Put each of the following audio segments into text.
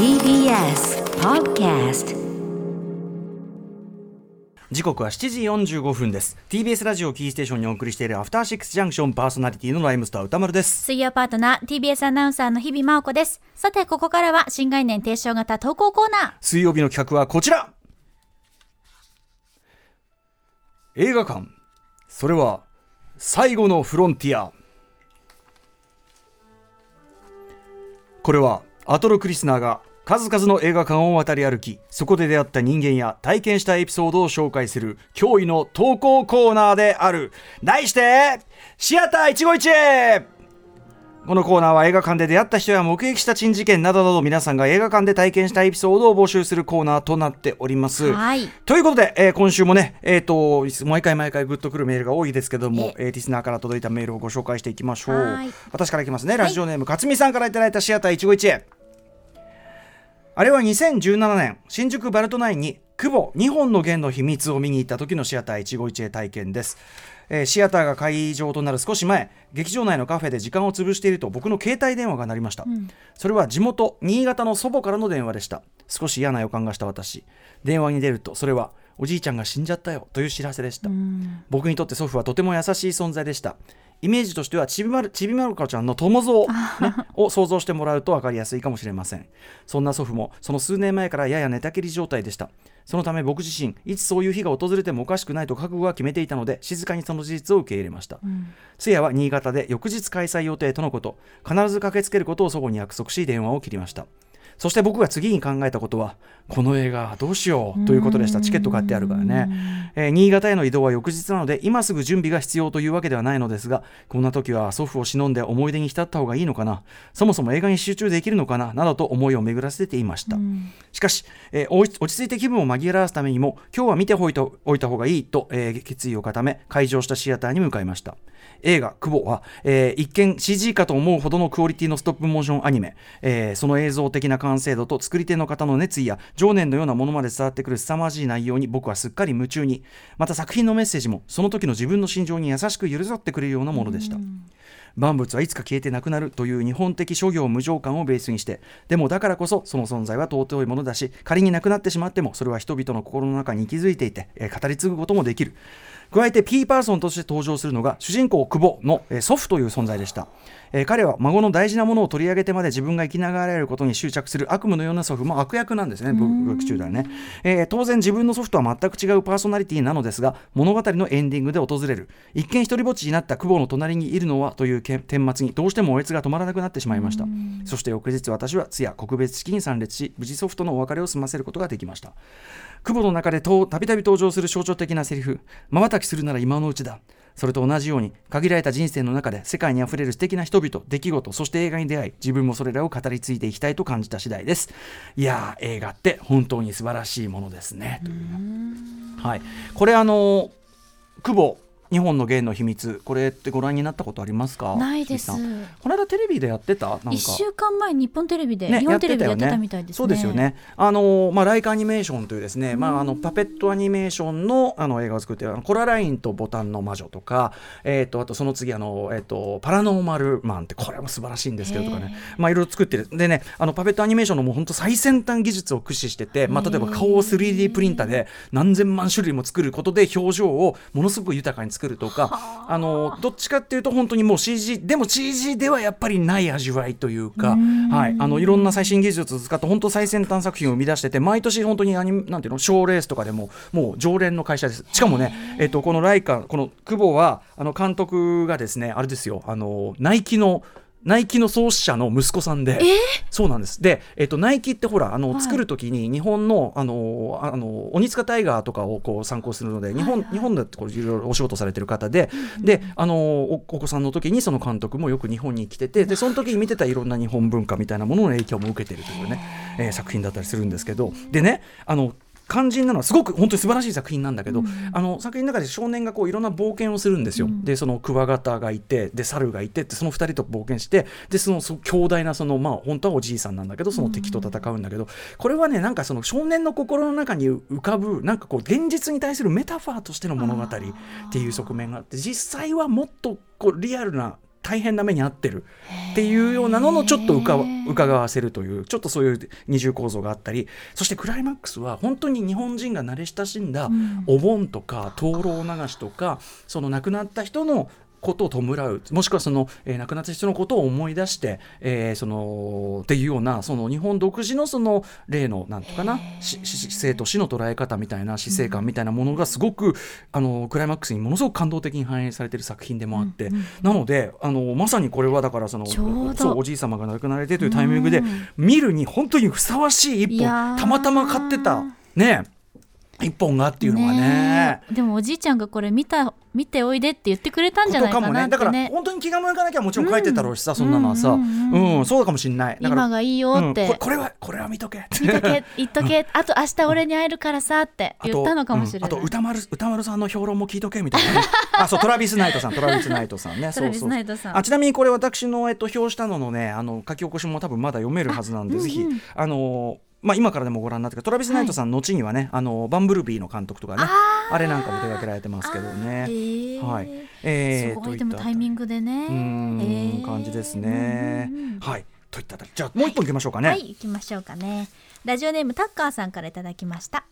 TBS Podcast 時刻は7時45分です。TBS ラジオキーステーションにお送りしているアフターシックスジャンクションパーソナリティのライムスター歌丸です。水曜パートナー TBS アナウンサーの日々真央子です。さてここからは新概念提唱型投稿コーナー。水曜日の企画はこちら。映画館。それは最後のフロンティア。これはアトロクリスナーが数々の映画館を渡り歩きそこで出会った人間や体験したエピソードを紹介する驚異の投稿コーナーである。題してシアター一期一会。このコーナーは映画館で出会った人や目撃した珍事件などなど皆さんが映画館で体験したエピソードを募集するコーナーとなっております。はい。ということで、えー今週もね、えー、と毎回毎回グッとくるメールが多いですけども、えーリスナーから届いたメールをご紹介していきましょう。はい。私からいきますね。ラジオネーム、勝美さんからいただいたシアター一期一会あれは2017年新宿バルトナインに久保2本の弦の秘密を見に行った時のシアター一期一会体験です、えーシアターが会場となる少し前劇場内のカフェで時間を潰していると僕の携帯電話が鳴りました、それは地元新潟の祖母からの電話でした。少し嫌な予感がした私。電話に出るとそれはおじいちゃんが死んじゃったよという知らせでした。僕にとって祖父はとても優しい存在でしたイメージとしてはちびまるちびまる子ちゃんの友蔵、ね、を想像してもらうと分かりやすいかもしれません。そんな祖父もその数年前からやや寝たきり状態でした。そのため僕自身いつそういう日が訪れてもおかしくないと覚悟が決めていたので静かにその事実を受け入れました、通夜は新潟で翌日開催予定とのこと。必ず駆けつけることを祖母に約束し電話を切りましたそして僕が次に考えたことはこの映画どうしようということでした。チケット買ってあるからね、えー新潟への移動は翌日なので今すぐ準備が必要というわけではないのですがこんな時は祖父を忍んで思い出に浸った方がいいのかな。そもそも映画に集中できるのかななどと思いを巡らせていました、しかし、えー落ち着いて気分を紛らわすためにも今日は見ておいたおいた方がいいと、えー決意を固め会場したシアターに向かいました。映画「久保は」えー一見 CG かと思うほどのクオリティのストップモーションアニメ、えーその映像的な完成度と作り手の方の熱意や情念のようなものまで伝わってくる凄まじい内容に僕はすっかり夢中にまた作品のメッセージもその時の自分の心情に優しく寄り添ってくれるようなものでした。万物はいつか消えてなくなるという日本的諸行無常感をベースにしてでもだからこそその存在は尊いものだし仮になくなってしまってもそれは人々の心の中に息づいていて、えー語り継ぐこともできる加えて P パーソンとして登場するのが主人公久保の、えー祖父という存在でした、えー彼は孫の大事なものを取り上げてまで自分が生きながられることに執着する悪夢のような祖父も悪役なんですね僕僕中ではね、えー当然自分の祖父とは全く違うパーソナリティなのですが物語のエンディングで訪れる。一見一人ぼっちになった久保の隣にいるのはというけ顛末にどうしてもおえつが止まらなくなってしまいました。そして翌日私は通夜告別式に参列し無事祖父とのお別れを済ませることができました久保の中でとたびたび登場する象徴的なセリフ。まばたきするなら今のうちだ。それと同じように限られた人生の中で世界にあふれる素敵な人々出来事そして映画に出会い自分もそれらを語り継いでいきたいと感じた次第です。いやー映画って本当に素晴らしいものですね。はい。これあの久保日本の芸の秘密これってご覧になったことありますか？ないです。この間テレビでやってた？なんか。一週間前日本テレビで、ね日本テレビでやってよたみたいですね。そうですよね。あのまあライカアニメーションというですね、まああのパペットアニメーションのあの映画を作ってるコララインとボタンの魔女とか、えっ、とあとその次あのえっ、とパラノーマルマンってこれも素晴らしいんですけどとかね、まあいろいろ作ってる。でね、あのパペットアニメーションのもう本当最先端技術を駆使してて、まあ例えば顔を 3D プリンターで何千万種類も作ることで表情をものすごく豊かに作るとか、あ。のどっちかっていうと本当にもう CG でも CG ではやっぱりない味わいというか、はい、あのいろんな最新技術を使って本当最先端作品を生み出してて毎年本当にアニメなんていうの賞レースとかでももう常連の会社です。しかもね、えっとこのライカこの久保はあの監督がですねあれですよあのナイキのナイキの創始者の息子さんで、そうなんです。で、えっとナイキってほらあの、作る時に日本のあのあの鬼塚タイガーとかをこう参考するので日本,、日本でこういろいろお仕事されてる方で、であのおお子さんの時にその監督もよく日本に来ててでその時に見てたいろんな日本文化みたいなものの影響も受けてるというね、えー作品だったりするんですけど。でねあの肝心なのはすごく本当に素晴らしい作品なんだけど、あの作品の中で少年がこういろんな冒険をするんですよ。でそのクワガタがいてで猿がいてってその2人と冒険してでそのそ強大なそのまあ本当はおじいさんなんだけどその敵と戦うんだけど、これはねなんかその少年の心の中に浮かぶなんかこう現実に対するメタファーとしての物語っていう側面があって実際はもっとこうリアルな大変な目に遭ってるっていうようなののちょっとうか伺わせるというちょっとそういう二重構造があったりそしてクライマックスは本当に日本人が慣れ親しんだお盆とか灯籠流しとかその亡くなった人のことを弔う。もしくはその、えー、亡くなった人のことを思い出して、えー、そのっていうようなその日本独自のその例のなんとかな生と死の捉え方みたいな死生観みたいなものがすごく、あのクライマックスにものすごく感動的に反映されている作品でもあって、うんうん、なのであのまさにこれはだからそのそうおじい様が亡くなられてというタイミングで見るに本当にふさわしい一本たまたま買ってたね一本がっていうのはね。でもおじいちゃんがこれ見た見ておいでって言ってくれたんじゃないかなって、ね、だから本当に気が向かなきゃもちろん書いてたろうしさ、うん、そんなのはさ、うん、うん、そうかもしれない。今がいいよって、うん、これはこれは見とけ。見とけ言っとけ。あと明日俺に会えるからさって 言ったのかもしれない。あと歌丸歌丸さんの評論も聞いとけみたいな、ね、あそうトラビスナイトさんトラビスナイトさんね。トラビスナイトさん。あちなみにこれ私の、えっと、表したののねあの書き起こしも多分まだ読めるはずなんで、ぜひあのまあ、今からでもご覧になってトラビス・ナイトさん、後にはねあのバンブルビーの監督とかねあれなんかも手掛けられてますけどね。はいえー、すごいでもタイミングでね。うん、感じですね。はいといったじゃあもう一本いきましょうかね。はい、いきましょうかね。ラジオネームタッカーさんからいただきました。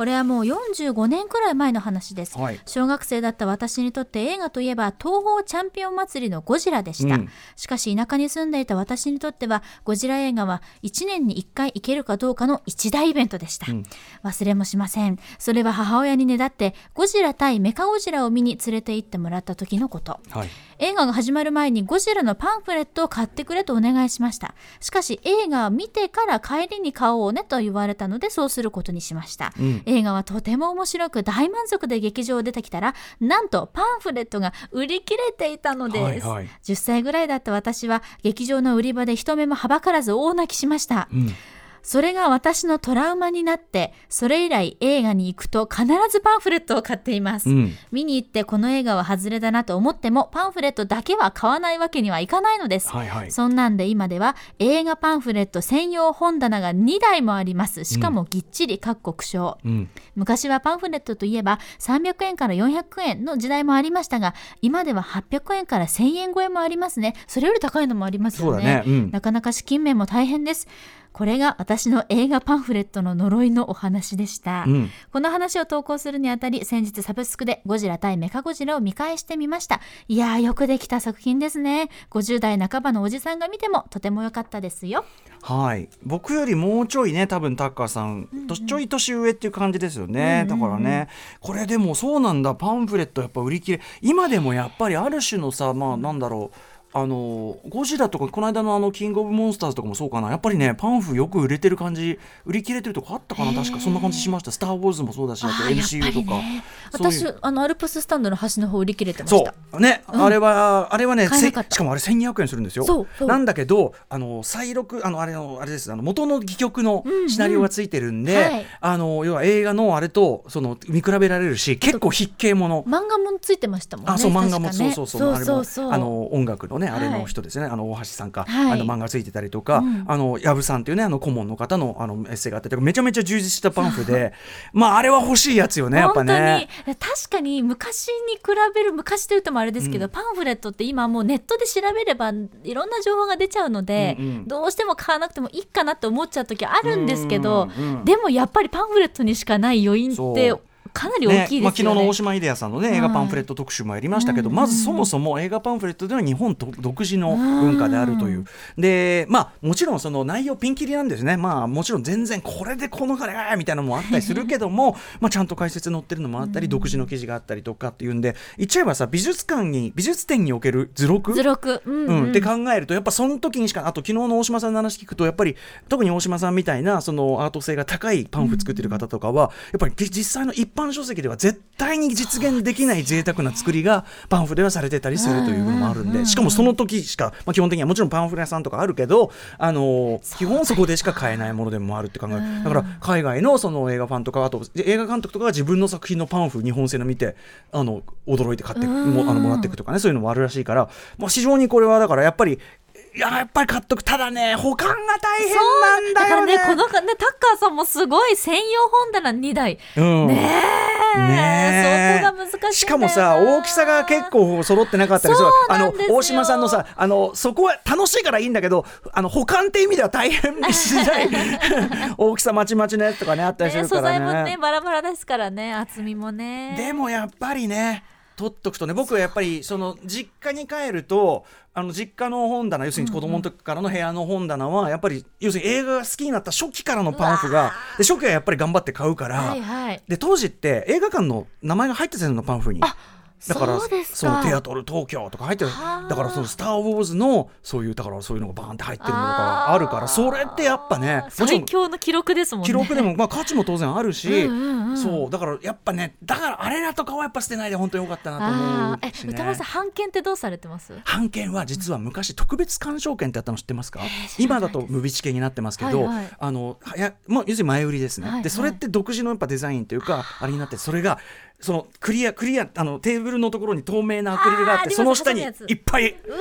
これはもう45年くらい前の話です、はい、小学生だった私にとって映画といえば東宝チャンピオン祭りのゴジラでした、うん、しかし田舎に住んでいた私にとってはゴジラ映画は1年に1回行けるかどうかの一大イベントでした、うん、忘れもしません。それは母親にねだってゴジラ対メカゴジラを見に連れて行ってもらった時のこと、はい。映画が始まる前にゴジラのパンフレットを買ってくれとお願いしました。しかし映画を見てから帰りに買おうねと言われたのでそうすることにしました、うん、映画はとても面白く大満足で劇場を出てきたらなんとパンフレットが売り切れていたのです、はいはい、10歳ぐらいだった私は劇場の売り場で人目もはばからず大泣きしました、うんそれが私のトラウマになってそれ以来映画に行くと必ずパンフレットを買っています、うん、見に行ってこの映画は外れだなと思ってもパンフレットだけは買わないわけにはいかないのです、はいはい、そんなんで今では映画パンフレット専用本棚が2台もあります。しかもぎっちり各国賞、う。ん、昔はパンフレットといえば300円から400円の時代もありましたが今では800円から1000円超えもありますね。それより高いのもありますよね、ね。うん、なかなか資金面も大変ですこれが私の映画パンフレットの呪いのお話でした、うん、この話を投稿するにあたり先日サブスクでゴジラ対メカゴジラを見返してみました。いやーよくできた作品ですね。50代半ばのおじさんが見てもとても良かったですよ。はい。僕よりもうちょいね多分タッカーさん、うんうん、ちょい年上っていう感じですよね、うんうんうん、だからね。これでもそうなんだ。パンフレットやっぱ売り切れ。今でもやっぱりある種のさまあなんだろうあのゴジラとかこの間のあのキングオブモンスターズとかもそうかな。やっぱりねパンフよく売れてる感じ売り切れてるとこあったかな。確かそんな感じしました「スター・ウォーズ」もそうだしあと MCU とか、ね、私あのアルプススタンドの端の方売り切れてました。そう。ね、うん、あれはあれはねしかもあれ1200円するんですよ。なんだけどあの再録あのあれのあれです。あの元の戯曲のシナリオがついてるんで、うんうんはい、あの要は映画のあれとその見比べられるし結構筆記もの。漫画もついてましたもんねあそう漫画も、ね、そうそうそうそうそうあの音楽のねあれの人ですね、はい、あの大橋さんか、はい、あの漫画ついてたりとか、うん、あの藪さんっていうねあの顧問の方のあのエッセイがあったりとかめちゃめちゃ充実したパンフで まああれは欲しいやつよねやっぱね。確かに昔に比べる昔というともあれですけど、うん、パンフレットって今もうネットで調べればいろんな情報が出ちゃうので、どうしても買わなくてもいいかなって思っちゃう時あるんですけど、でもやっぱりパンフレットにしかない余韻ってかなり大きいですよね、ねまあ、昨日の大島秀也さんのね映画パンフレット特集もやりましたけど、うん、まずそもそも映画パンフレットでは日本独自の文化であるという、うん、でまあもちろんその内容ピンキリなんですね。まあもちろん全然これでこの金がみたいなのもあったりするけども まあちゃんと解説載ってるのもあったり、うん、独自の記事があったりとかっていうんで言っちゃえばさ美術館に美術展における図録？図録、うん、うん、って考えるとやっぱその時にしかあと昨日の大島さんの話聞くとやっぱり特に大島さんみたいなそのアート性が高いパンフ作ってる方とかは、やっぱり実際の一般書籍では絶対に実現できない贅沢な作りがパンフレはされてたりするという部分もあるんでしかもその時しか、まあ、基本的にはもちろんパンフレ屋さんとかあるけど、あの基本そこでしか買えないものでもあるって考えだから海外のその映画ファンとかあと映画監督とかが自分の作品のパンフ日本製の見てあの驚いて買ってもあのもらっていくとかねそういうのもあるらしいから、まあ、非常にこれはだからやっぱりいややっぱり買っとく。ただね保管が大変なんだよね。だからねこのねタッカーさんもすごい専用本棚2台、うん、ねえ。ねそこが難しいしかもさ大きさが結構揃ってなかったりする。あの大島さんのさあのそこは楽しいからいいんだけどあの保管って意味では大変しない。大きさまちまちのやつとかねあったりするからね、ね、素材もねバラバラですからね厚みもね。でもやっぱりね取っとくとね。僕はやっぱりその実家に帰るとあの実家の本棚要するに子供の時からの部屋の本棚はやっぱり要するに映画が好きになった初期からのパンフがで初期はやっぱり頑張って買うから、はいはい、で当時って映画館の名前が入ってたのパンフに。だからそうテアトル東京とか入ってる。だからその「スター・ウォーズ」のそういうだからそういうのがバーンって入ってるのとかあるからそれってやっぱね最強の記録ですもんね。記録でもまあ価値も当然あるしそうだからやっぱねだからあれらとかはやっぱ捨てないで本当によかったなと思うえ歌丸さん版権ってどうされてます？版権は実は昔特別鑑賞券ってあったの知ってますか？今だとムビチケになってますけど、はいはい、あのやもう要するに前売りですね、はいはい、でそれって独自のやっぱデザインというかあれになってそれがそのクリアクリアあのテーブルのところに透明なアクリルがあってその下にいっぱい中学いっ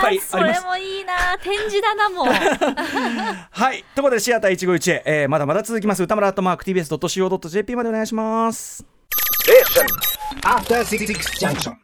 ぱいあります。それもいいな展示だなもう。はいところでシアター151、えー、まだまだ続きます。歌村アットマーク TBS.CO.JP までお願いします。え After 66 junction